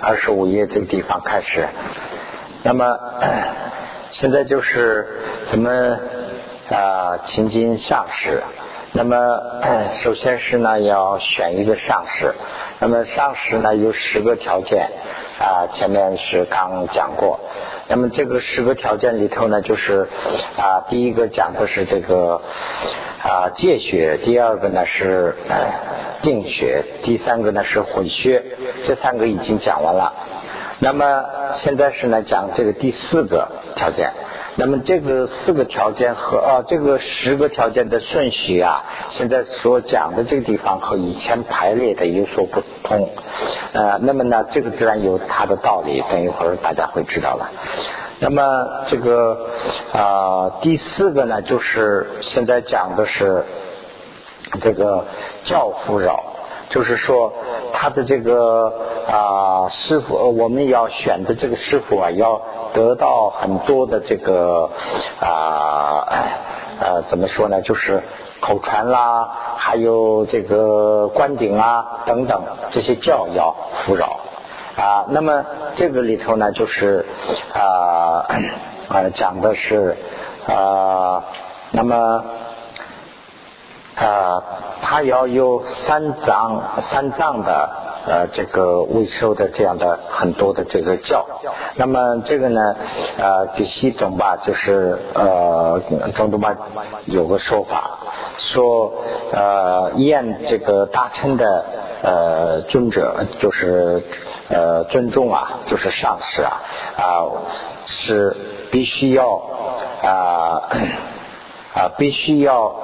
二十五页这个地方开始。那么 现在就是怎么啊情经上师。那么 首先是呢要选一个上师。那么上师呢有十个条件啊，前面是刚讲过。那么这个十个条件里头呢，就是啊第一个讲的是这个啊戒学，第二个呢是呃定穴，第三个呢是混穴，这三个已经讲完了。那么现在是呢讲这个第四个条件。那么这个四个条件和啊这个十个条件的顺序啊，现在所讲的这个地方和以前排列的有所不同。呃，那么呢这个自然有它的道理，等一会儿大家会知道了。那么这个啊第四个呢，就是现在讲的是这个教父扰。就是说，他的这个啊师傅，我们要选的这个师傅啊，要得到很多的这个啊呃怎么说呢？就是口传啦，还有这个观顶啊等等这些教要扶饶啊。那么这个里头呢，就是啊啊 讲的是啊那么。啊，他要有三藏三藏的呃这个未收的这样的很多的这个教，那么这个呢呃第七种吧，就是呃中东吧有个说法，说呃验这个大乘的呃尊者就是呃尊重啊，就是上师啊啊是必须要啊啊必须要。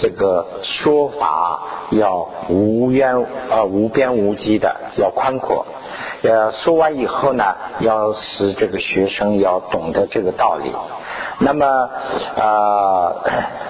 这个说法要无边呃无边无际的，要宽阔。呃，说完以后呢，要使这个学生要懂得这个道理。那么啊，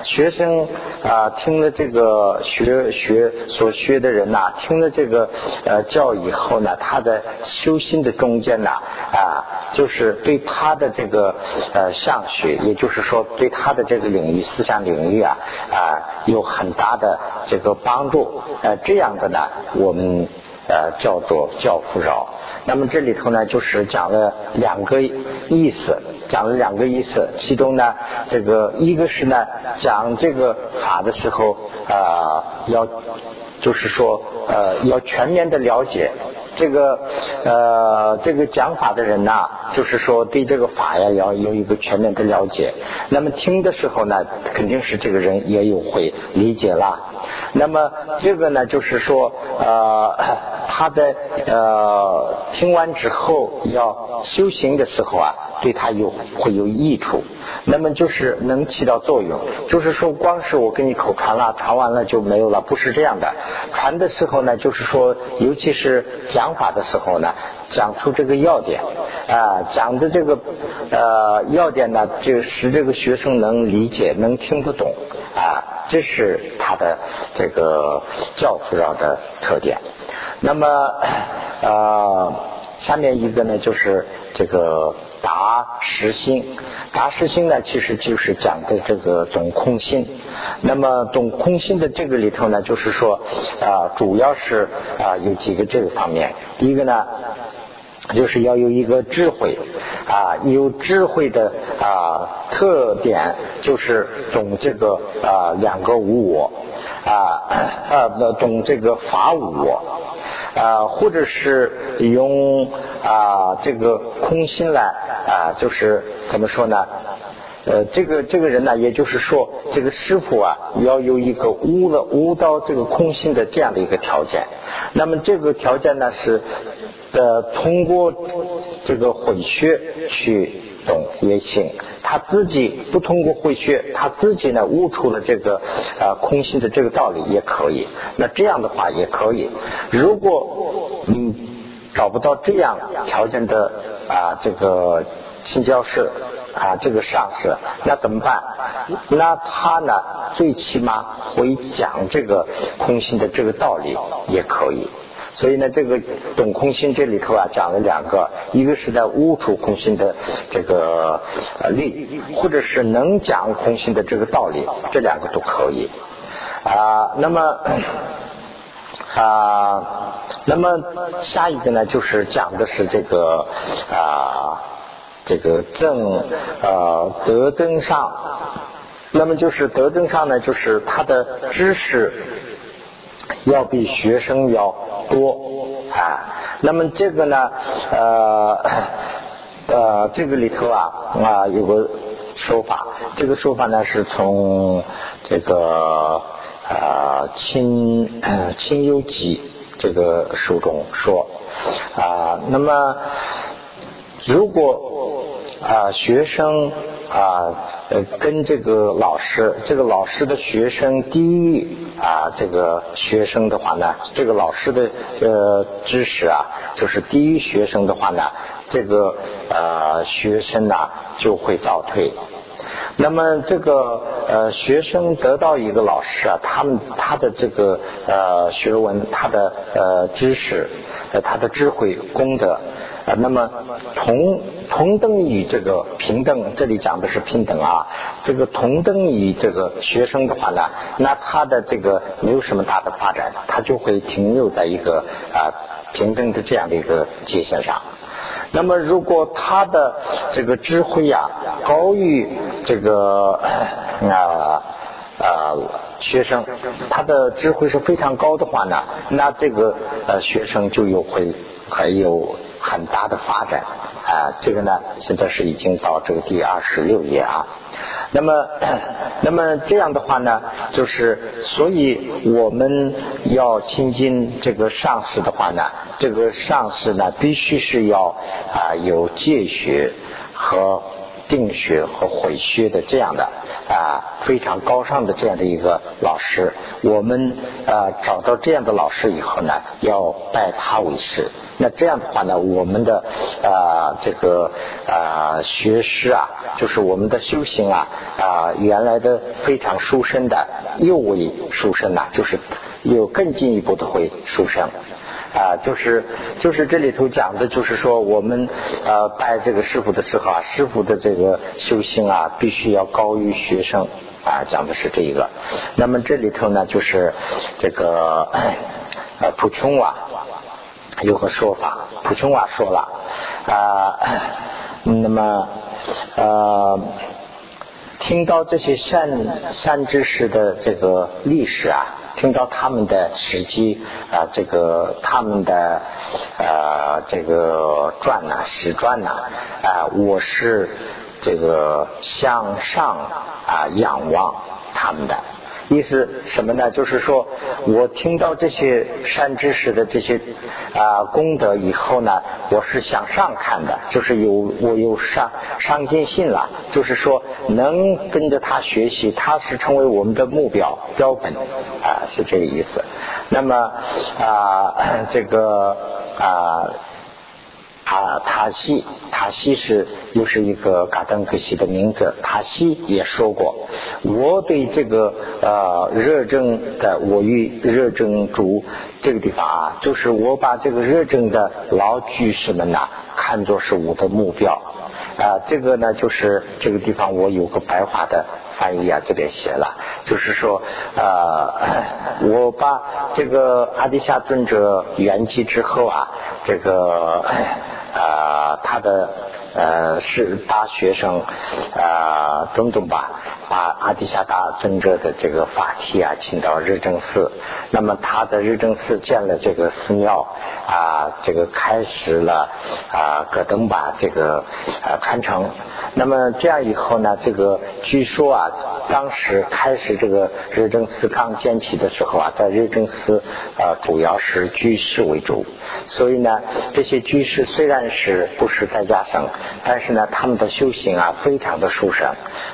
学生啊听了这个学学所学的人呐，听了这个呃教以后呢，他的修心的中间呐啊，就是对他的这个呃上学，也就是说对他的这个领域思想领域啊啊有很大的这个帮助。呃，这样的呢，我们呃叫做教父饶。那么这里头呢，就是讲了两个意思，讲了两个意思。其中呢，这个一个是呢，讲这个法的时候啊，要就是说呃，要全面的了解这个呃，这个讲法的人呐，就是说对这个法呀，要有一个全面的了解。那么听的时候呢，肯定是这个人也有会理解了。那么这个呢，就是说呃，他的呃听完之后要修行的时候啊，对他有会有益处。那么就是能起到作用，就是说光是我给你口传了，传完了就没有了，不是这样的。传的时候呢，就是说，尤其是讲法的时候呢，讲出这个要点啊，讲的这个呃要点呢，就使这个学生能理解，能听得懂啊，这是他的这个教辅上的特点。那么呃，下面一个呢，就是这个。达实心，达实心呢，其实就是讲的这个总空心。那么总空心的这个里头呢，就是说啊，主要是啊有几个这个方面。第一个呢，就是要有一个智慧啊，有智慧的啊特点就是懂这个啊两个无我啊啊懂这个法无我。啊，或者是用啊这个空心来啊，就是怎么说呢？呃，这个这个人呢，也就是说，这个师傅啊，要有一个悟了悟到这个空心的这样的一个条件。那么这个条件呢，是呃通过这个混血去懂也行。他自己不通过会学，他自己呢悟出了这个啊空性的这个道理也可以。那这样的话也可以。如果嗯找不到这样条件的啊这个新教师啊这个上师，那怎么办？那他呢最起码会讲这个空性的这个道理也可以。所以呢，这个懂空心这里头啊，讲了两个，一个是在悟出空心的这个呃力，或者是能讲空心的这个道理，这两个都可以啊。那么 啊，那么下一个呢，就是讲的是这个啊，这个正呃德增上，那么就是德增上呢，就是他的知识要比学生要多啊。那么这个呢，呃呃，这个里头啊啊有个说法，这个说法呢是从这个。啊，清清幽集这个书中说啊，那么如果啊学生啊呃跟这个老师，这个老师的学生低于啊这个学生的话呢，这个老师的呃知识啊就是低于学生的话呢，这个呃学生呢就会倒退。那么这个呃学生得到一个老师啊，他们他的这个呃学问，他的呃知识，呃他的智慧功德，呃那么同同等于这个平等，这里讲的是平等啊，这个同等于这个学生的话呢，那他的这个没有什么大的发展，他就会停留在一个啊平等的这样的一个界限上。那么，如果他的这个智慧呀高于这个啊啊学生，他的智慧是非常高的话呢，那这个呃学生就有会还有很大的发展啊。这个呢，现在是已经到这个第二十六页啊。那么，那么这样的话呢，就是所以我们要亲近这个上司的话呢，这个上司呢必须是要啊有戒学和定学和毁学的这样的啊非常高尚的这样的一个老师。我们啊找到这样的老师以后呢，要拜他为师。那这样的话呢，我们的啊这个啊学师啊，就是我们的修行啊啊原来的非常殊胜的，又为殊胜呐，就是又更进一步的会殊胜啊，就是就是这里头讲的，就是说我们呃拜这个师傅的时候啊，师傅的这个修行啊，必须要高于学生啊，讲的是这一个。那么这里头呢，就是这个呃普琼瓦。有个说法，普琼瓦说了啊，那么呃，听到这些善善知识的这个历史啊，听到他们的史记啊，这个他们的呃这个传呐，史传呐啊，我是这个向上啊仰望他们的。意思什么呢？就是说我听到这些善知识的这些啊功德以后呢，我是向上看的，就是有我有上上进心了，就是说能跟着他学习，他是成为我们的目标标本啊，是这个意思。那么啊，这个啊。塔塔西，塔西是又是一个嘎登格西的名字。塔西也说过，我对这个呃热症的我与热症主这个地方啊，就是我把这个热症的老居士们呐，看作是我的目标啊。这个呢，就是这个地方我有个白话的翻译啊，这边写了，就是说呃，我把这个阿底夏尊者圆寂之后啊，这个。呃，他的呃是大学生啊，等等吧，把阿底夏达尊者的这个法体啊，请到日正寺。那么他在日正寺建了这个寺庙啊，这个开始了啊，戈登吧这个啊传承。那么这样以后呢，这个据说啊，当时开始这个日正寺刚建起的时候啊，在日正寺啊，主要是居士为主。所以呢，这些居士虽然是不是在家生，但是呢，他们的修行啊非常的殊胜。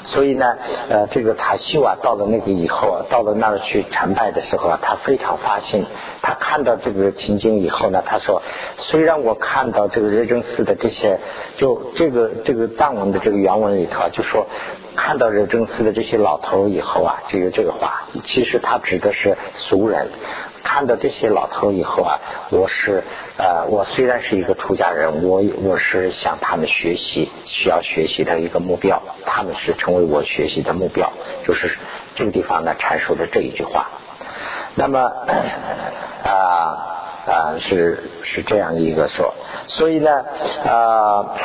所以呢，呃，这个塔西瓦到了那个以后，到了那儿去参拜的时候啊，他非常发心。他看到这个情景以后呢，他说：虽然我看到这个日正寺的这些，就这个这个藏文的这个原文里头就说，看到热正寺的这些老头以后啊，就有这个话。其实他指的是俗人。看到这些老头以后啊，我是呃，我虽然是一个出家人，我我是向他们学习，需要学习的一个目标，他们是成为我学习的目标，就是这个地方呢阐述的这一句话。那么啊啊是是这样一个说，所以呢啊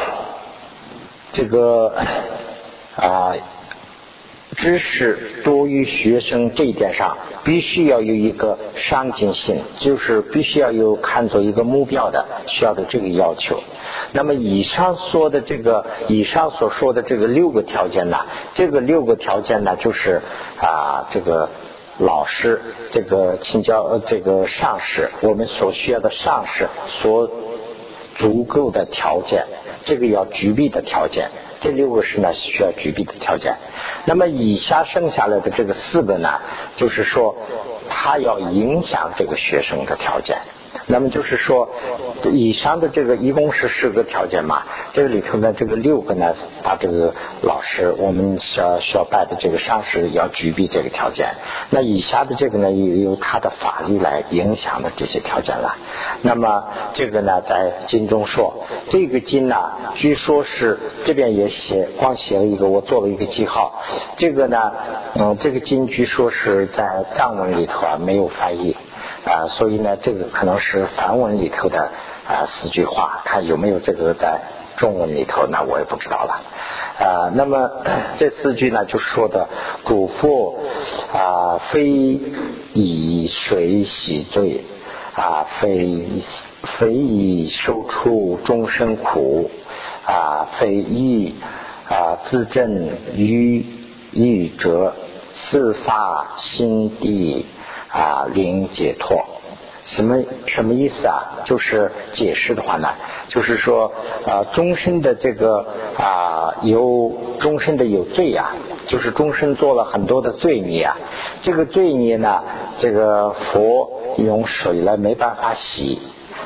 这个啊。知识多于学生这一点上，必须要有一个上进心，就是必须要有看作一个目标的需要的这个要求。那么以上说的这个，以上所说的这个六个条件呢，这个六个条件呢，就是啊，这个老师，这个请教呃这个上师，我们所需要的上师所足够的条件，这个要具备的条件。这六个是呢需要具备的条件，那么以下剩下来的这个四个呢，就是说，他要影响这个学生的条件。那么就是说，以上的这个一共是十个条件嘛？这个里头呢，这个六个呢，把这个老师我们需要需要拜的这个上师要具备这个条件。那以下的这个呢，也由他的法力来影响的这些条件了。那么这个呢，在经中说，这个经呢，据说是这边也写，光写了一个，我做了一个记号。这个呢，嗯，这个经据说是在藏文里头啊，没有翻译。啊，所以呢，这个可能是梵文里头的啊四句话，看有没有这个在中文里头，那我也不知道了。啊，那么 这四句呢，就说的古佛啊，非以水洗罪啊，非非以受出终身苦啊，非以啊自证于欲者四发心地。啊，灵解脱，什么什么意思啊？就是解释的话呢，就是说啊，终身的这个啊，有终身的有罪呀，就是终身做了很多的罪孽啊。这个罪孽呢，这个佛用水来没办法洗。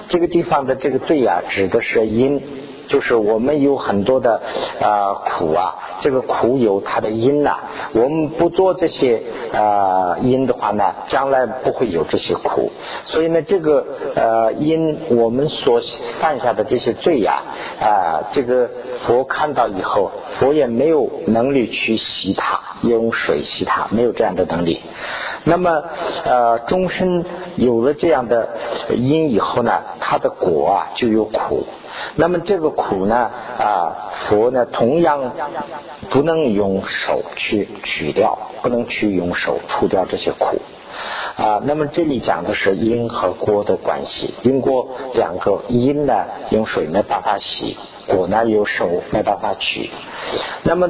这个地方的这个罪啊，指的是因。就是我们有很多的啊苦啊，这个苦有它的因呐。我们不做这些啊因的话呢，将来不会有这些苦。所以呢，这个呃因我们所犯下的这些罪呀啊，这个佛看到以后，佛也没有能力去洗它，用水洗它，没有这样的能力。那么呃，终身有了这样的因以后呢，它的果啊就有苦。那么这个苦呢啊，佛呢同样不能用手去取掉，不能去用手除掉这些苦。啊。那么这里讲的是因和果的关系，因果两个因呢用水没办法洗，果呢有手没办法取。那么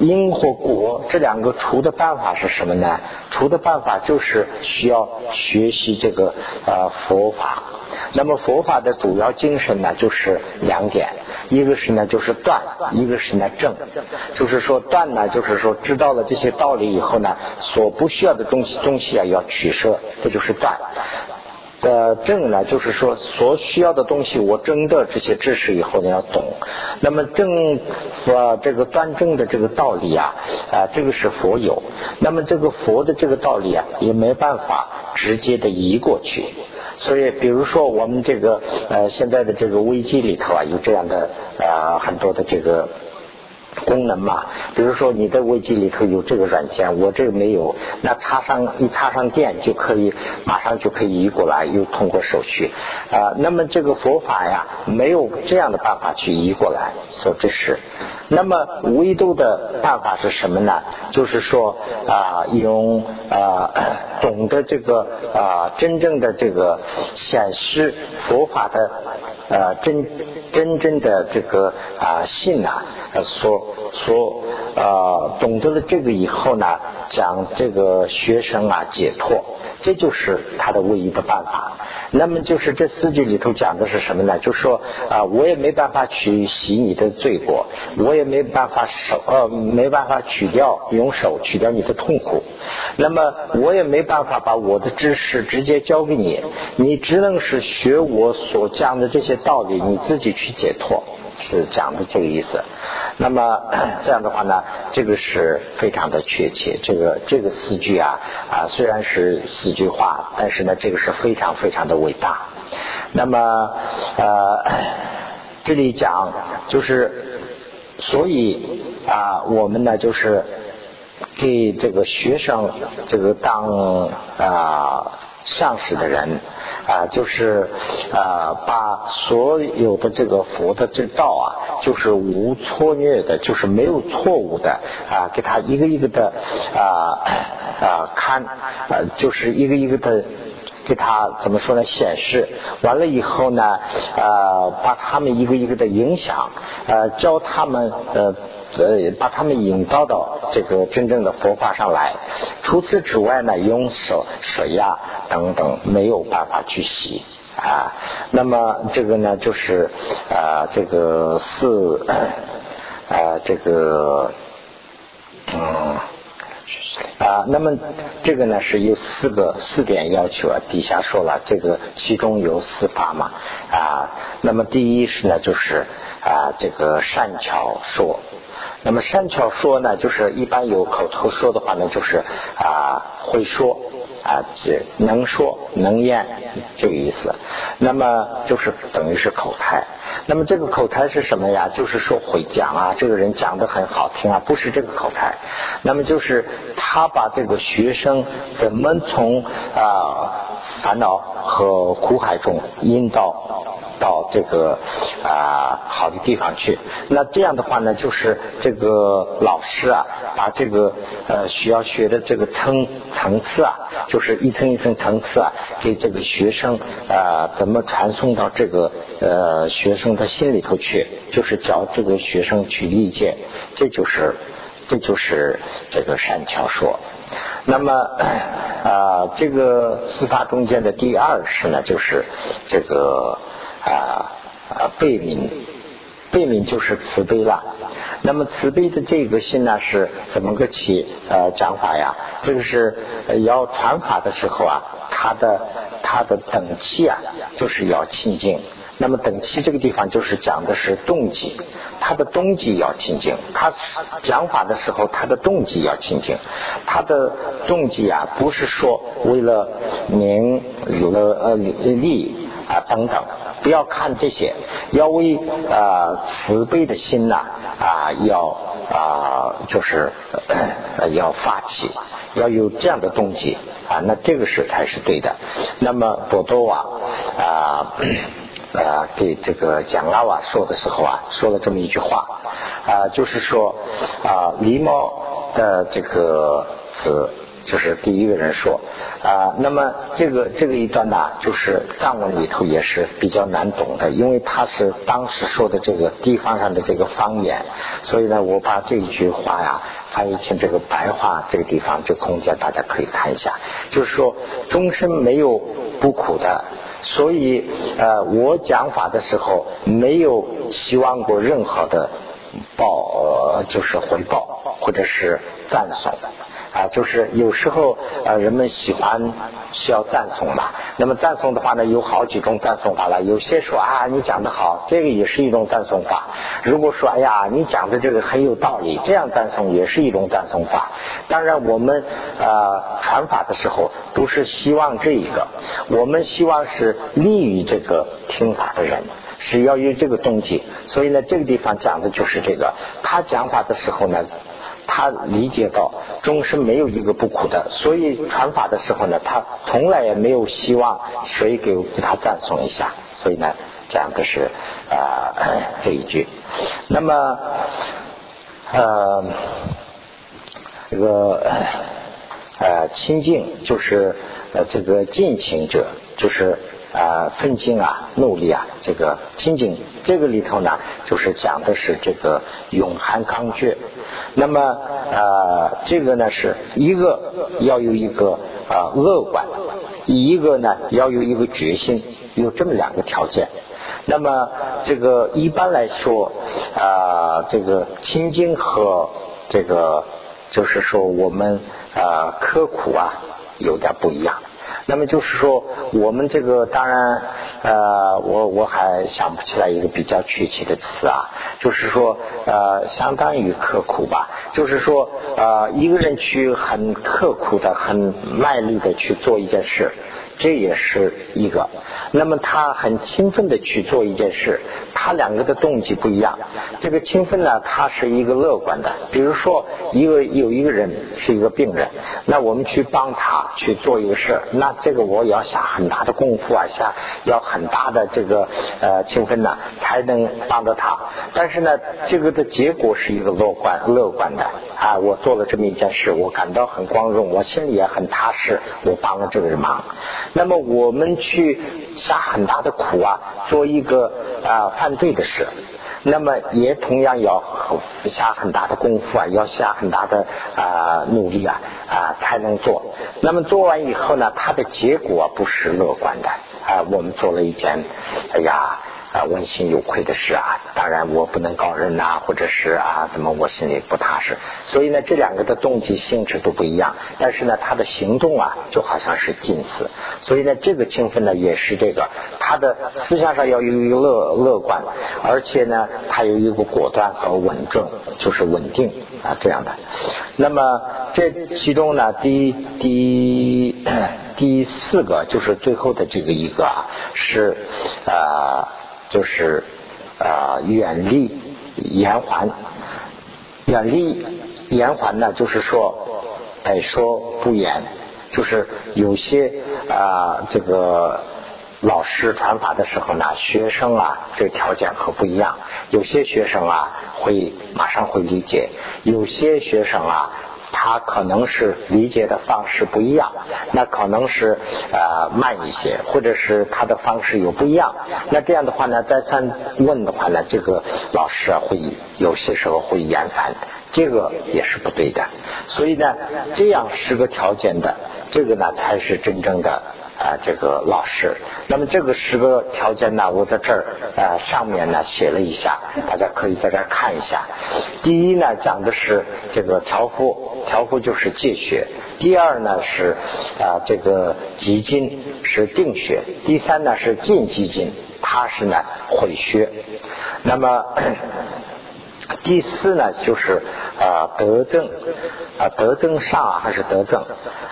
因和果这两个除的办法是什么呢？除的办法就是需要学习这个啊佛法。那么佛法的主要精神呢，就是两点，一个是呢就是断，一个是呢正。就是说断呢，就是说知道了这些道理以后呢，所不需要的东西东西啊要取舍，这就是断。呃，正呢，就是说所需要的东西，我真的这些知识以后呢要懂。那么正呃这个端正的这个道理啊，啊这个是佛有。那么这个佛的这个道理啊，也没办法直接的移过去。所以，比如说我们这个呃现在的这个危机里头啊，有这样的呃很多的这个功能嘛。比如说你的危机里头有这个软件，我这个没有，那插上一插上电就可以马上就可以移过来，又通过手续啊。那么这个佛法呀，没有这样的办法去移过来，说这是。那么唯独的办法是什么呢？就是说啊，用啊懂得这个啊真正的这个显示佛法的呃真真正的这个啊信呐，所说啊懂得了这个以后呢，讲这个学生啊解脱，这就是他的唯一的办法。那么就是这四句里头讲的是什么呢？就是说啊，我也没办法去洗你的罪过，我也没办法手呃没办法取掉用手取掉你的痛苦，那么我也没办法把我的知识直接交给你，你只能是学我所讲的这些道理，你自己去解脱。是讲的这个意思，那么 这样的话呢，这个是非常的确切。这个这个四句啊啊，虽然是四句话，但是呢，这个是非常非常的伟大。那么呃，这里讲就是，所以啊，我们呢就是给这个学生这个当啊上师的人啊，就是啊把所有的这个佛的这道啊，就是无错虐的，就是没有错误的啊，给他一个一个的啊啊看，呃，就是一个一个的。给他怎么说呢？显示完了以后呢，呃，把他们一个一个的影响，呃，教他们呃呃，把他们引导到这个真正的佛法上来。除此之外呢，用手水呀等等没有办法去洗啊。那么这个呢，就是啊，这个四啊，这个嗯。啊，那么这个呢是有四个四点要求啊，底下说了，这个其中有四法嘛啊。那么第一是呢，就是啊这个善巧说。那么善巧说呢，就是一般有口头说的话呢，就是啊会说。啊，这能说能言这个意思，那么就是等于是口才。那么这个口才是什么呀？就是说会讲啊，这个人讲的很好听啊，不是这个口才。那么就是他把这个学生怎么从啊烦恼和苦海中引导。到这个啊好的地方去，那这样的话呢，就是这个老师啊，把这个呃需要学的这个层层次啊，就是一层一层层次啊，给这个学生啊怎么传送到这个呃学生的心里头去，就是教这个学生去理解，这就是这就是这个善巧说。那么啊这个司法中间的第二是呢，就是这个。啊啊，悲悯，悲悯就是慈悲了。那么慈悲的这个心呢，是怎么个起呃讲法呀？这个是要传法的时候啊，它的它的等气啊，就是要清净。那么等气这个地方就是讲的是动机，他的动机要清净。他讲法的时候，他的动机要清净。他的动机啊，不是说为了名有了呃利。啊，等等，不要看这些，要为啊慈悲的心呐啊，要啊就是要发起，要有这样的动机啊，那这个是才是对的。那么多多啊啊啊给这个蒋拉瓦说的时候啊，说了这么一句话啊，就是说啊狸猫的这个词。就是第一个人说啊，那么这个这个一段呢，就是藏文里头也是比较难懂的，因为他是当时说的这个地方上的这个方言，所以呢，我把这一句话呀翻译成这个白话，这个地方这空间大家可以看一下，就是说终身没有不苦的，所以呃，我讲法的时候没有希望过任何的报，就是回报或者是赞颂。啊，就是有时候呃，人们喜欢需要赞颂嘛。那么赞颂的话呢，有好几种赞颂法了。有些说啊，你讲的好，这个也是一种赞颂法。如果说哎呀，你讲的这个很有道理，这样赞颂也是一种赞颂法。当然，我们呃传法的时候都是希望这一个，我们希望是利于这个听法的人，是要有这个动机。所以呢，这个地方讲的就是这个。他讲法的时候呢。他理解到终身没有一个不苦的，所以传法的时候呢，他从来也没有希望谁给给他赞颂一下，所以呢，讲的是啊这一句。那么呃这个呃清净就是呃这个尽情者，就是啊奋进啊努力啊这个清净这个里头呢，就是讲的是这个永含刚决。那么呃，这个呢是一个要有一个啊乐观，一个呢要有一个决心，有这么两个条件。那么这个一般来说啊，这个清净和这个就是说我们啊刻苦啊有点不一样。那么就是说，我们这个当然，呃，我我还想不起来一个比较确切的词啊，就是说，呃，相当于刻苦吧，就是说，呃，一个人去很刻苦的、很卖力的去做一件事，这也是一个。那么他很勤奋的去做一件事，他两个的动机不一样。这个勤奋呢，他是一个乐观的。比如说，一个有一个人是一个病人，那我们去帮他去做一个事，那这个我要下很大的功夫啊，下要很大的这个呃勤奋呢，才能帮到他。但是呢，这个的结果是一个乐观乐观的啊，我做了这么一件事，我感到很光荣，我心里也很踏实，我帮了这个人忙。那么我们去。下很大的苦啊，做一个啊犯罪的事，那么也同样要下很大的功夫啊，要下很大的啊努力啊啊才能做。那么做完以后呢，它的结果不是乐观的啊。我们做了一件，哎呀。啊，问心有愧的事啊，当然我不能告人呐，或者是啊，怎么我心里不踏实？所以呢，这两个的动机性质都不一样，但是呢，他的行动啊，就好像是近似。所以呢，这个情分呢，也是这个，他的思想上要有一个乐乐观，而且呢，他有一个果断和稳重，就是稳定啊这样的。那么这其中呢，第第 第四个就是最后的这个一个啊，是啊。就是啊，远离延缓，远离延缓呢，就是说，哎，说不严，就是有些啊，这个老师传法的时候呢，学生啊，这条件可不一样，有些学生啊，会马上会理解，有些学生啊。他可能是理解的方式不一样，那可能是呃慢一些，或者是他的方式有不一样。那这样的话呢，再三问的话呢，这个老师啊会有些时候会厌烦，这个也是不对的。所以呢，这样十个条件的，这个呢才是真正的。啊，这个老师，那么这个十个条件呢，我在这儿啊上面呢写了一下，大家可以在这儿看一下。第一呢，讲的是这个调肤，调肤就是戒血；第二呢是啊这个极金是定血；第三呢是禁极金，它是呢毁血。那么。第四呢，就是啊德政啊德政上还是德政？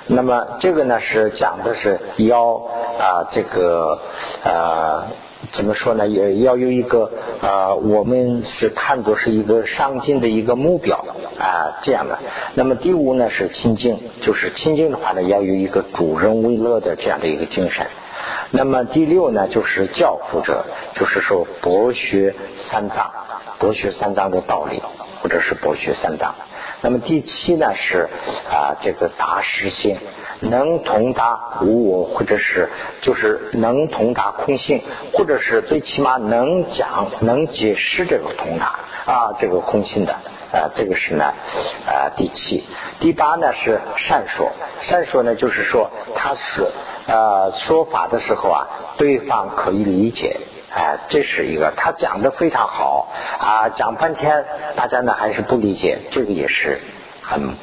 那么这个呢是讲的是要啊这个啊怎么说呢？也要有一个啊我们是看作是一个上进的一个目标啊这样的。那么第五呢是清净，就是清净的话呢要有一个助人为乐的这样的一个精神。那么第六呢就是教父者，就是说博学三藏。博学三藏的道理，或者是博学三藏。那么第七呢是啊这个达实性，能通达无我，或者是就是能通达空性，或者是最起码能讲能解释这个通达啊这个空性的啊这个是呢啊第七。第八呢是善说，善说呢就是说他是呃说法的时候啊对方可以理解。哎，这是一个，他讲的非常好啊，讲半天，大家呢还是不理解，这个也是很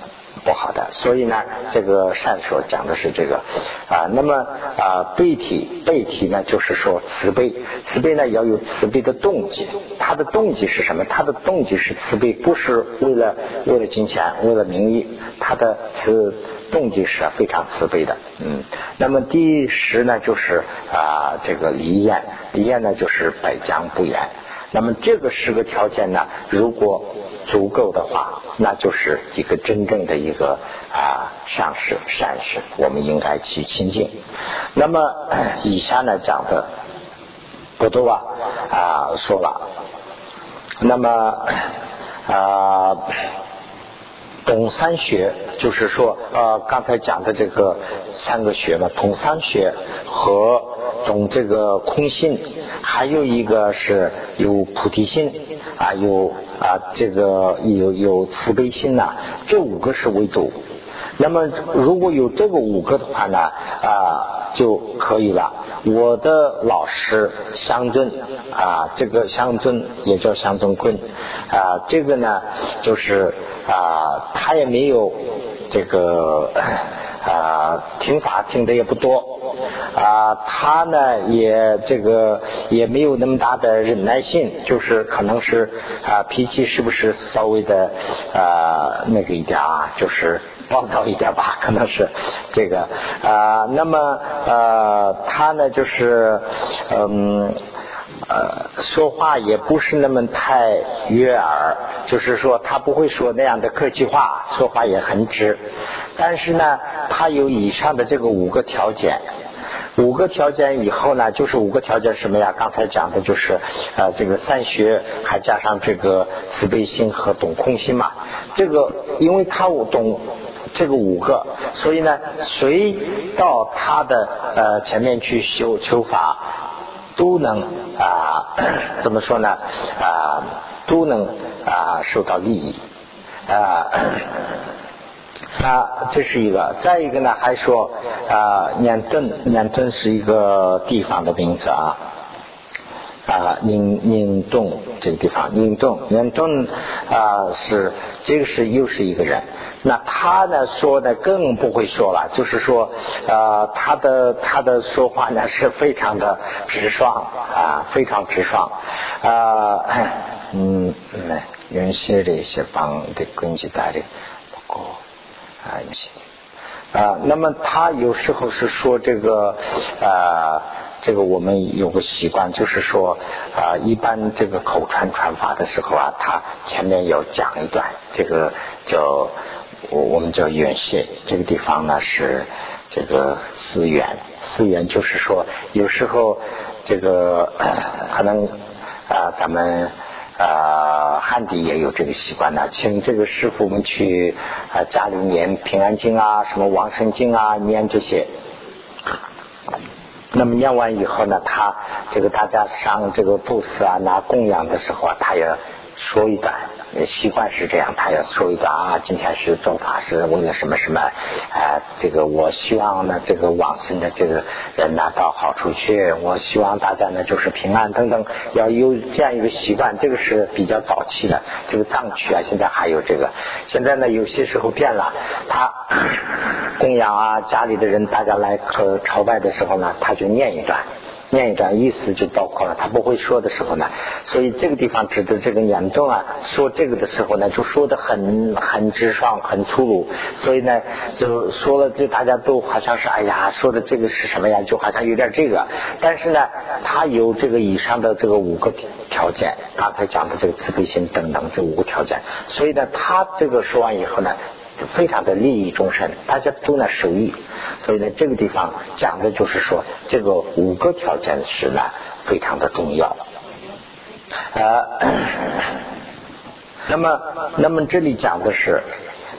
不好的。所以呢，这个善说讲的是这个啊，那么啊，背体背体呢，就是说慈悲，慈悲呢要有慈悲的动机，他的动机是什么？他的动机是慈悲，不是为了为了金钱，为了名誉，他的慈。动机是非常慈悲的，嗯，那么第十呢，就是啊，这个离厌，离厌呢就是百讲不言。那么这个十个条件呢，如果足够的话，那就是一个真正的一个啊善事善事，我们应该去亲近。那么 以下呢讲的不多啊啊说了，那么啊。懂三学就是说，呃，刚才讲的这个三个学嘛，懂三学和懂这个空性，还有一个是有菩提心啊，有啊这个有有慈悲心呐，这五个是为主。那么如果有这个五个的话呢，啊就可以了。我的老师乡镇啊，这个香尊也叫香尊坤啊，这个呢就是啊，他也没有这个啊听法听的也不多啊，他呢也这个也没有那么大的忍耐性，就是可能是啊脾气是不是稍微的啊那个一点啊，就是暴躁一点吧，可能是这个啊。那么呃，他呢就是嗯。呃，说话也不是那么太悦耳，就是说他不会说那样的客气话，说话也很直。但是呢，他有以上的这个五个条件，五个条件以后呢，就是五个条件什么呀？刚才讲的就是呃，这个三学还加上这个慈悲心和懂空心嘛。这个因为他懂这个五个，所以呢，谁到他的呃前面去修求法。都能啊，怎么说呢？啊，都能啊受到利益啊。啊，这是一个。再一个呢，还说啊，念顿，念顿是一个地方的名字啊。啊，宁宁洞这个地方，宁洞，宁洞啊，是这个是又是一个人。那他呢说的更不会说了，就是说啊，他的他的说话呢是非常的直爽啊，非常直爽啊，嗯，原先的一些帮的根基带的不够啊一些啊，那么他有时候是说这个啊。这个我们有个习惯，就是说啊，一般这个口传传法的时候啊，他前面要讲一段，这个叫我我们叫远谢，这个地方呢是这个思远，思远就是说有时候这个 可能啊，咱们啊汉地也有这个习惯呢，请这个师傅们去啊家里念平安经啊，什么王生经啊，念这些。那么念完以后呢，他这个大家上这个布施啊、拿供养的时候啊，他也说一段。习惯是这样，他要说一个啊，今天是做法是为了什么什么啊？这个我希望呢，这个往生的这个人拿到好处去，我希望大家呢就是平安等等，要有这样一个习惯。这个是比较早期的，这个藏区啊，现在还有这个。现在呢，有些时候变了，他供养啊，家里的人大家来和朝拜的时候呢，他就念一段。念一段意思就包括了，他不会说的时候呢，所以这个地方指的这个严重啊，说这个的时候呢，就说的很很直爽，很粗鲁，所以呢，就说了，就大家都好像是哎呀，说的这个是什么呀？就好像有点这个，但是呢，他有这个以上的这个五个条件，刚才讲的这个慈悲心等等这五个条件，所以呢，他这个说完以后呢。非常的利益众生，大家都能受益，所以呢，这个地方讲的就是说，这个五个条件是呢非常的重要。呃，那么，那么这里讲的是，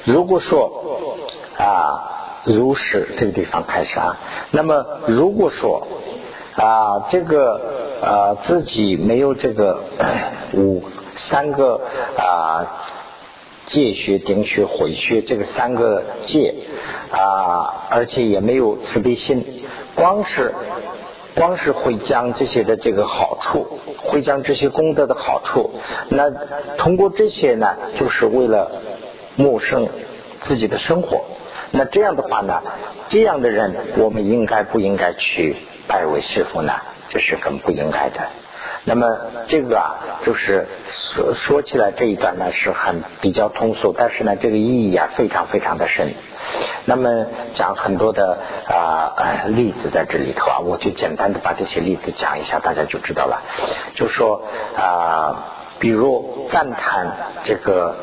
如果说啊，如是这个地方开始啊，那么如果说啊，这个啊自己没有这个五三个啊。戒学、顶学、毁学这个三个戒啊，而且也没有慈悲心，光是光是会将这些的这个好处，会将这些功德的好处，那通过这些呢，就是为了谋生自己的生活。那这样的话呢，这样的人，我们应该不应该去拜为师傅呢？这是更不应该的。那么这个啊，就是说说起来这一段呢是很比较通俗，但是呢这个意义啊非常非常的深。那么讲很多的啊例子在这里头啊，我就简单的把这些例子讲一下，大家就知道了。就说啊，比如赞叹这个。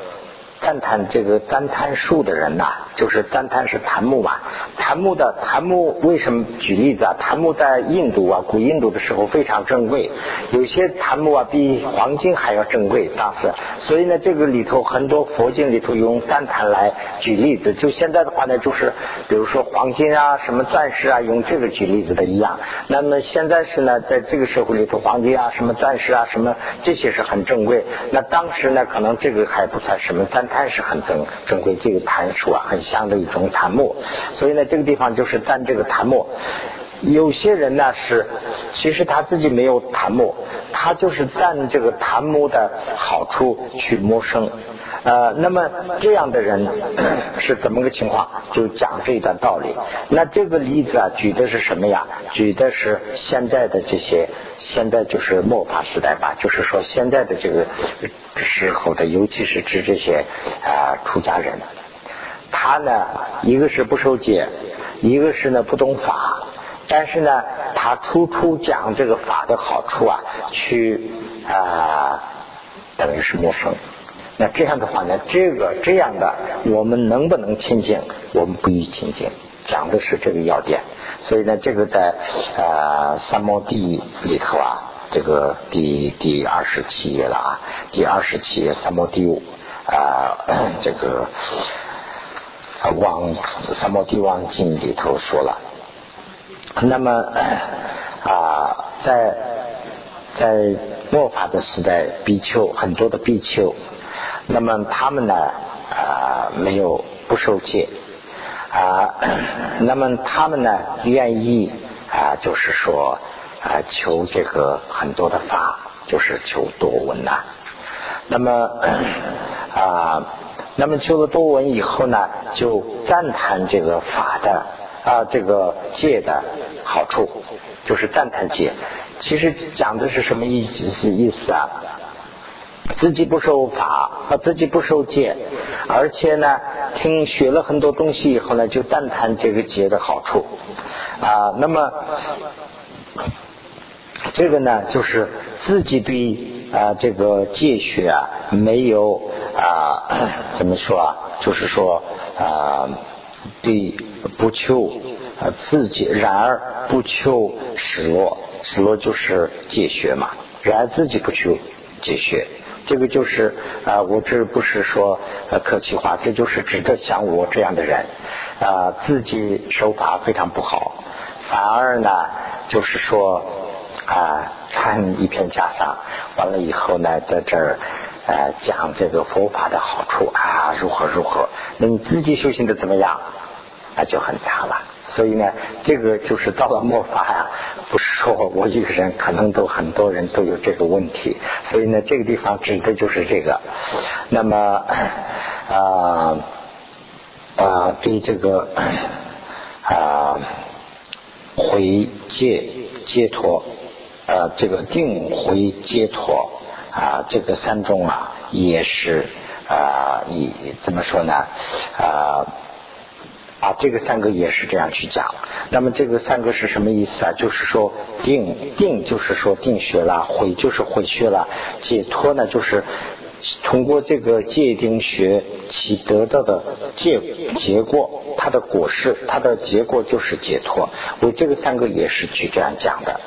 赞叹这个赞叹树的人呐，就是赞叹是檀木嘛。檀木的檀木为什么？举例子啊，檀木在印度啊，古印度的时候非常珍贵，有些檀木啊比黄金还要珍贵。当时，所以呢，这个里头很多佛经里头用赞叹来举例子。就现在的话呢，就是比如说黄金啊、什么钻石啊，用这个举例子的一样。那么现在是呢，在这个社会里头，黄金啊、什么钻石啊、什么这些是很珍贵。那当时呢，可能这个还不算什么赞。檀是很珍珍贵，这个檀树啊，很香的一种檀木，所以呢，这个地方就是占这个檀木。有些人呢是，其实他自己没有檀木，他就是占这个檀木的好处去谋生。呃，那么这样的人 是怎么个情况？就讲这一段道理。那这个例子啊，举的是什么呀？举的是现在的这些，现在就是末法时代吧，就是说现在的这个时候的，尤其是指这些啊出家人，他呢，一个是不受戒，一个是呢不懂法，但是呢，他处处讲这个法的好处啊，去啊，等于是陌生。那这样的话呢，这个这样的，我们能不能亲近？我们不予亲近，讲的是这个要点。所以呢，这个在呃三摩地里头啊，这个第第二十七页了啊，第二十七页三摩地五啊，这个往三摩地王经里头说了。那么啊，在在末法的时代，比丘很多的比丘。那么他们呢啊没有不受戒啊，那么他们呢愿意啊就是说啊求这个很多的法，就是求多闻呐。那么啊，那么求了多闻以后呢，就赞叹这个法的啊这个戒的好处，就是赞叹戒。其实讲的是什么意思意思啊？自己不受法，啊，自己不受戒，而且呢，听学了很多东西以后呢，就赞叹这个戒的好处啊。那么这个呢，就是自己对啊这个戒学啊没有啊怎么说啊？就是说啊对不求啊自己，然而不求失落，失落就是戒学嘛。然而自己不求戒学。这个就是啊，我这不是说客气话，这就是指的像我这样的人啊，自己手法非常不好，反而呢，就是说啊，穿一片袈裟，完了以后呢，在这儿呃讲这个佛法的好处啊，如何如何，那你自己修行的怎么样？那就很差了。所以呢，这个就是到了末法呀，不是说我一个人，可能都很多人都有这个问题。所以呢，这个地方指的就是这个。那么啊啊，对这个啊回解解脱呃，这个定回解脱啊，这个三种啊，也是啊，以怎么说呢啊？啊，这个三个也是这样去讲。那么这个三个是什么意思啊？就是说定定就是说定学了，毁就是毁学了，解脱呢就是通过这个界定学其得到的结结果，它的果实，它的结果就是解脱。我这个三个也是去这样讲的。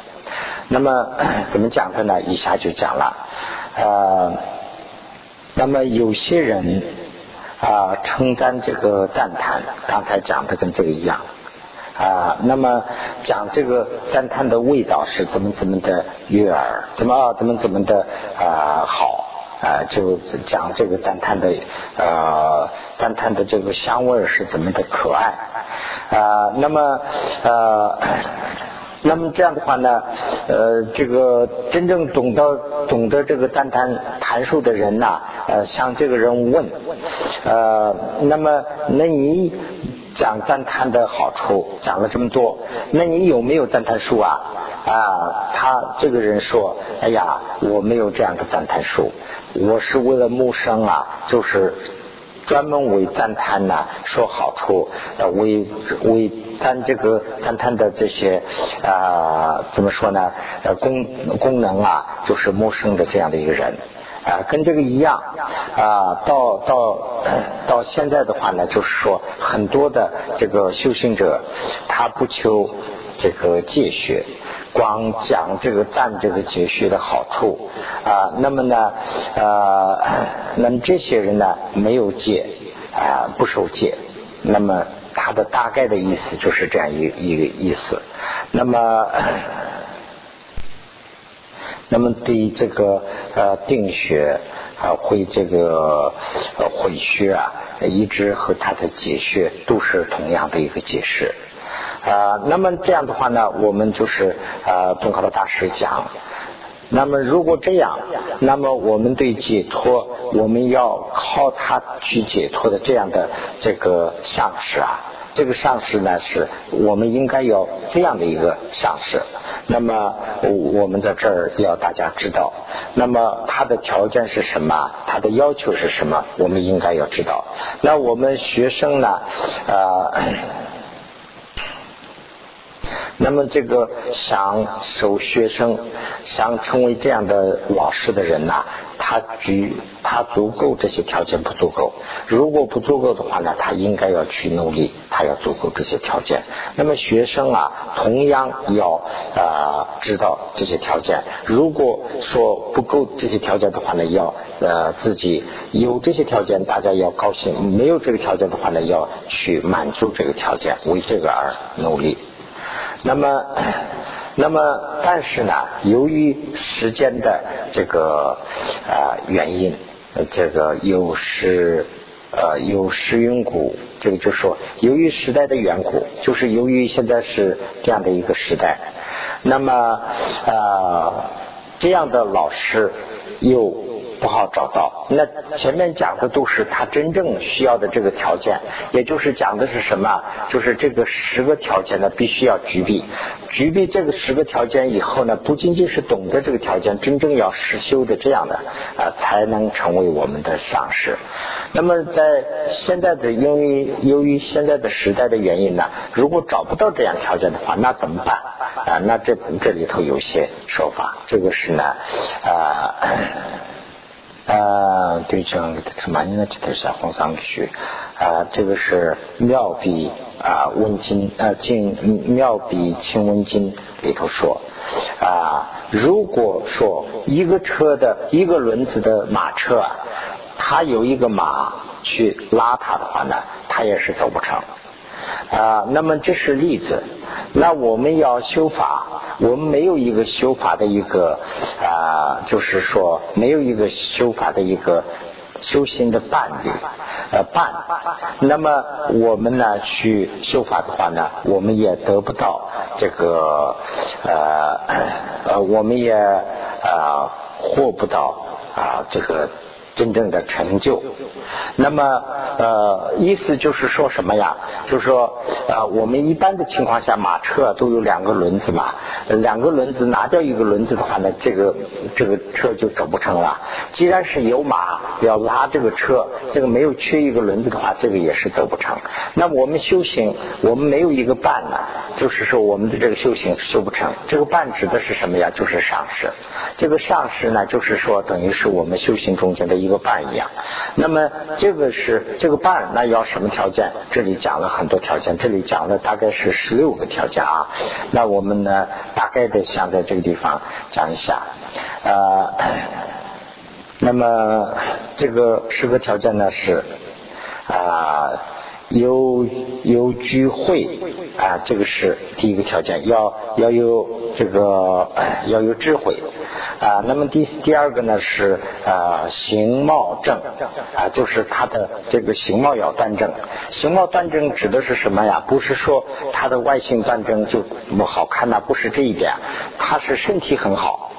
那么 怎么讲的呢？以下就讲了。呃，那么有些人。啊，称赞这个赞叹，刚才讲的跟这个一样啊。那么讲这个赞叹的味道是怎么怎么的悦耳，怎么怎么怎么的啊好啊，就讲这个赞叹的呃赞叹的这个香味是怎么的可爱啊。那么呃。那么这样的话呢，呃，这个真正懂得懂得这个赞叹谈术的人呐，呃，向这个人问，呃，那么那你讲赞叹的好处讲了这么多，那你有没有赞叹术啊？啊，他这个人说，哎呀，我没有这样的赞叹术，我是为了谋生啊，就是。专门为赞叹呢说好处，呃，为为赞这个赞叹的这些啊，怎么说呢？呃，功功能啊，就是陌生的这样的一个人啊，跟这个一样啊。到到到现在的话呢，就是说很多的这个修行者，他不求这个戒学。光讲这个赞这个节学的好处啊，那么呢，呃，那么这些人呢没有戒啊，不受戒，那么他的大概的意思就是这样一一个意思。那么，那么对于这个呃定学啊，会这个呃会学啊，一直和他的解学都是同样的一个解释。啊，那么这样的话呢，我们就是啊，宗考的大师讲。那么如果这样，那么我们对解脱，我们要靠他去解脱的这样的这个上师啊，这个上师呢，是我们应该有这样的一个上师。那么我们在这儿要大家知道，那么他的条件是什么？他的要求是什么？我们应该要知道。那我们学生呢？啊。那么这个想收学生，想成为这样的老师的人呐，他具他足够这些条件不足够？如果不足够的话呢，他应该要去努力，他要足够这些条件。那么学生啊，同样要啊知道这些条件。如果说不够这些条件的话呢，要呃自己有这些条件，大家要高兴；没有这个条件的话呢，要去满足这个条件，为这个而努力。那么，那么，但是呢，由于时间的这个啊原因，这个有时呃有时缘故，这个就说由于时代的缘故，就是由于现在是这样的一个时代，那么啊这样的老师又。不好找到。那前面讲的都是他真正需要的这个条件，也就是讲的是什么？就是这个十个条件呢，必须要具备。具备这个十个条件以后呢，不仅仅是懂得这个条件，真正要实修的这样的啊，才能成为我们的上师。那么在现在的因为由于现在的时代的原因呢，如果找不到这样条件的话，那怎么办啊？那这这里头有些说法，这个是呢啊。啊，对，这样他蛮呢，这都是红上去啊。这个是妙笔啊，温经啊，经妙笔清温经里头说啊，如果说一个车的一个轮子的马车啊，它有一个马去拉它的话呢，它也是走不成啊。那么这是例子。那我们要修法，我们没有一个修法的一个啊，就是说没有一个修法的一个修行的伴侣呃伴。那么我们呢去修法的话呢，我们也得不到这个呃呃，我们也啊获不到啊这个。真正的成就，那么呃，意思就是说什么呀？就是说呃，我们一般的情况下，马车都有两个轮子嘛，两个轮子拿掉一个轮子的话呢，这个这个车就走不成了。既然是有马要拉这个车，这个没有缺一个轮子的话，这个也是走不成。那我们修行，我们没有一个伴呢，就是说我们的这个修行修不成。这个伴指的是什么呀？就是上师。这个上师呢，就是说等于是我们修行中间的一。一个伴一样，那么这个是这个伴，那要什么条件？这里讲了很多条件，这里讲了大概是十六个条件啊。那我们呢，大概的想在这个地方讲一下。呃，那么这个十个条件呢是啊，有有聚会啊，这个是第一个条件，要要有这个要有智慧。啊，那么第第二个呢是啊形貌正啊，就是他的这个形貌要端正。形貌端正指的是什么呀？不是说他的外形端正就不好看呐，不是这一点，他是身体很好。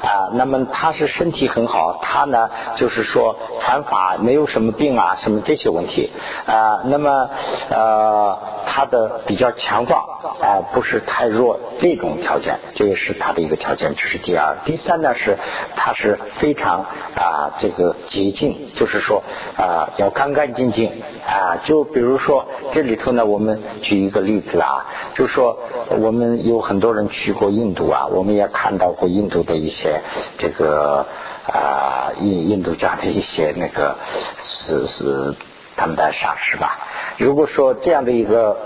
啊，那么他是身体很好，他呢就是说传法没有什么病啊，什么这些问题啊，那么呃他的比较强壮啊，不是太弱，这种条件，这也是他的一个条件，这是第二。第三呢是他是非常啊这个洁净，就是说啊要干干净净啊，就比如说这里头呢，我们举一个例子啊，就说我们有很多人去过印度啊，我们也看到过印度的一些。这个啊，印印度教的一些那个是是他们的赏识吧。如果说这样的一个，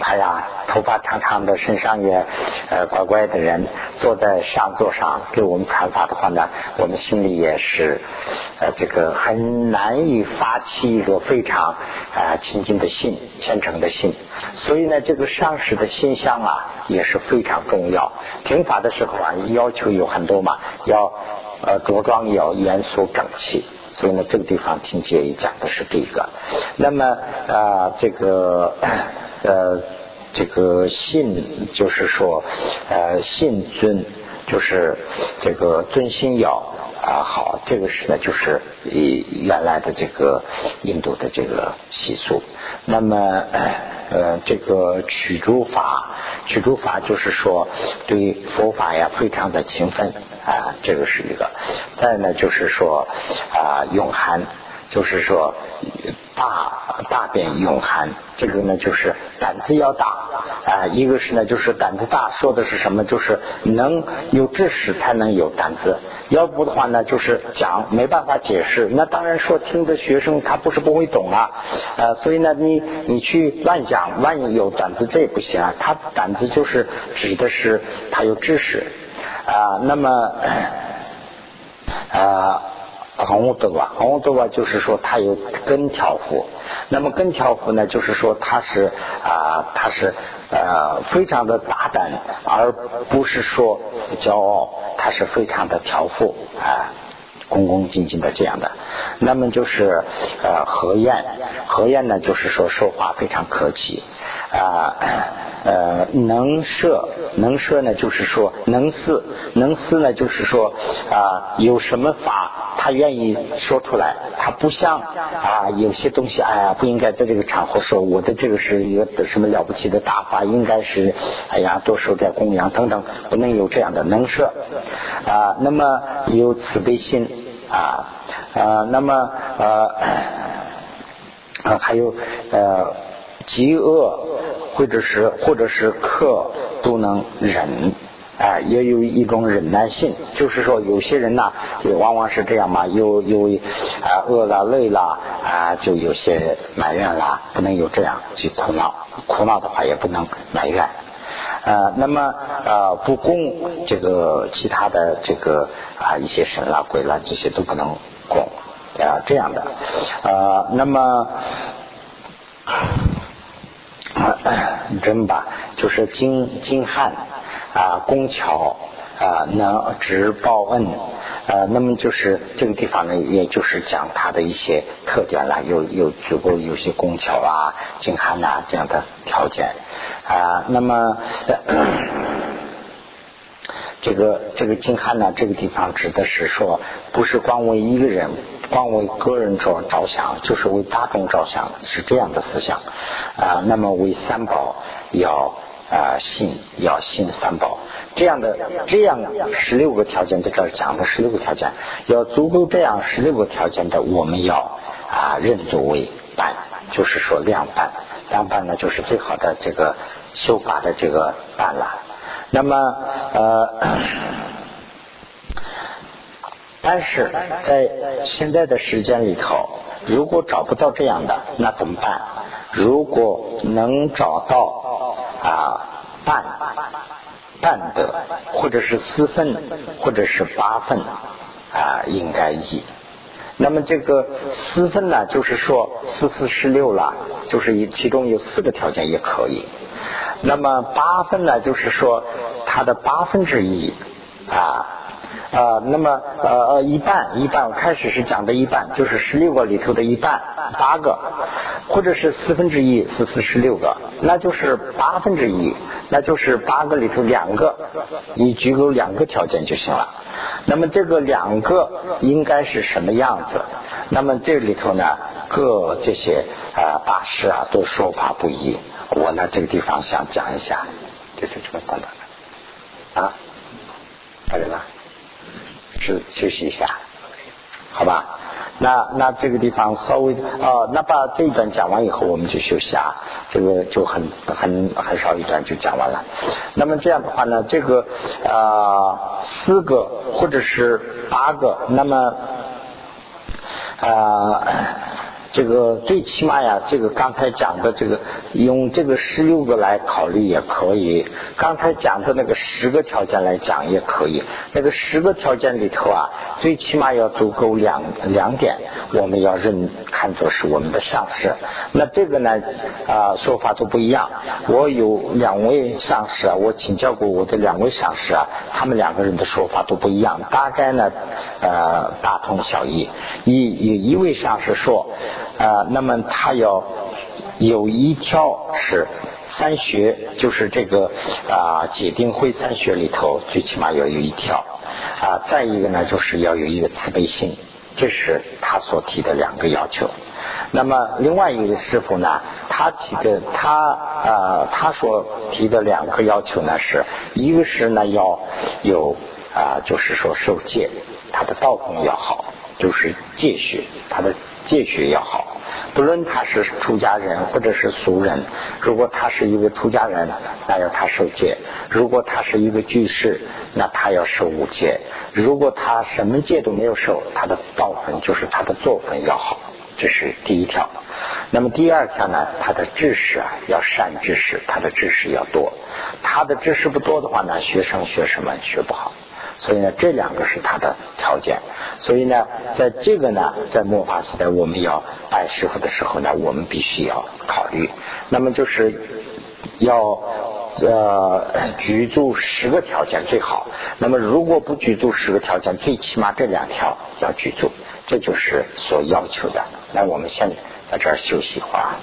哎呀，头发长长的，身上也呃乖乖的人，坐在上座上给我们传法的话呢，我们心里也是呃这个很难以发起一个非常啊亲近的心、虔诚的心。所以呢，这个上师的心相啊也是非常重要。听法的时候啊，要求有很多嘛，要呃着装要严肃整齐。所以呢，这个地方听建议讲的是这个。那么啊，这个呃这个信就是说呃信尊就是这个尊心要啊好，这个是呢就是以原来的这个印度的这个习俗。那么呃这个取诸法，取诸法就是说对佛法呀非常的勤奋啊，这个是一个。再呢就是说啊永寒。就是说，大大便永寒，这个呢就是胆子要大啊。一个是呢，就是胆子大，说的是什么？就是能有知识才能有胆子，要不的话呢，就是讲没办法解释。那当然说听的学生他不是不会懂啊，呃，所以呢，你你去乱讲，万一有胆子这也不行啊。他胆子就是指的是他有知识啊，那么啊。红乌多瓦，红乌多瓦就是说他有根条幅，那么根条幅呢，就是说他是啊，他是呃非常的大胆，而不是说骄傲，他是非常的条幅啊，恭恭敬敬的这样的。那么就是呃何晏，何晏呢，就是说说话非常客气啊。呃，能摄能摄呢，就是说能思能思呢，就是说啊，有什么法他愿意说出来，他不像啊有些东西，哎呀，不应该在这个场合说，我的这个是一个什么了不起的大法，应该是哎呀多受点供养等等，不能有这样的能摄啊。那么有慈悲心啊啊，那么呃啊还有呃饥饿。或者是或者是渴都能忍，哎，也有一种忍耐性。就是说，有些人呢，就往往是这样嘛，有有啊饿了累了啊，就有些埋怨了，不能有这样去苦恼。苦恼的话也不能埋怨。啊，那么啊不供这个其他的这个啊一些神啦鬼啦这些都不能供啊这样的。啊，那么。真吧，就是金金汉啊，工巧啊，能直报恩呃。那么就是这个地方呢，也就是讲它的一些特点了，有有足够有些工巧啊、精悍呐这样的条件啊。那么 这个这个精悍呢，这个地方指的是说，不是光为一个人。光为个人着着想，就是为大众着想，是这样的思想啊。那么为三宝要啊信，要信三宝，这样的这样十六个条件在这儿讲的十六个条件，要足够这样十六个条件的，我们要啊认作为伴，就是说量伴，量伴呢就是最好的这个修法的这个伴了。那么呃。但是在现在的时间里头，如果找不到这样的，那怎么办？如果能找到啊半半的，或者是四分，或者是八分啊，应该一。那么这个四分呢，就是说四四十六了，就是一其中有四个条件也可以。那么八分呢，就是说它的八分之一啊。啊，那么呃呃一半一半，开始是讲的一半，就是十六个里头的一半，八个，或者是四分之一，是四十六个，那就是八分之一，那就是八个里头两个，你举够两个条件就行了。那么这个两个应该是什么样子？那么这里头呢，各这些啊大师啊都说法不一。我呢这个地方想讲一下，就是这么短的啊，好了吧？是休息一下，好吧？那那这个地方稍微啊，那把这一段讲完以后，我们就休息啊。这个就很很很少一段就讲完了。那么这样的话呢，这个啊四个或者是八个，那么啊。这个最起码呀，这个刚才讲的这个，用这个十六个来考虑也可以。刚才讲的那个十个条件来讲也可以。那个十个条件里头啊，最起码要足够两两点，我们要认看作是我们的上师。那这个呢啊说法都不一样。我有两位上师啊，我请教过我的两位上师啊，他们两个人的说法都不一样，大概呢呃大同小异。一有一位上师说。啊，那么他要有一条是三学就是这个啊解定慧三学里头，最起码要有一条啊，再一个呢，就是要有一个慈悲心，这是他所提的两个要求。那么另外一个师傅呢，他提的他啊他所提的两个要求呢，是一个是呢要有啊，就是说受戒，他的道功要好，就是戒学，他的戒学要好。不论他是出家人或者是俗人，如果他是一个出家人，那要他受戒；如果他是一个居士，那他要受五戒；如果他什么戒都没有受，他的道分就是他的作风要好，这是第一条。那么第二条呢，他的知识啊要善知识，他的知识要多。他的知识不多的话呢，学生学什么学不好。所以呢，这两个是他的条件。所以呢，在这个呢，在末法时代，我们要拜师傅的时候呢，我们必须要考虑。那么就是要呃居住十个条件最好。那么如果不居住十个条件，最起码这两条要居住，这就是所要求的。那我们先在这儿休息一会儿。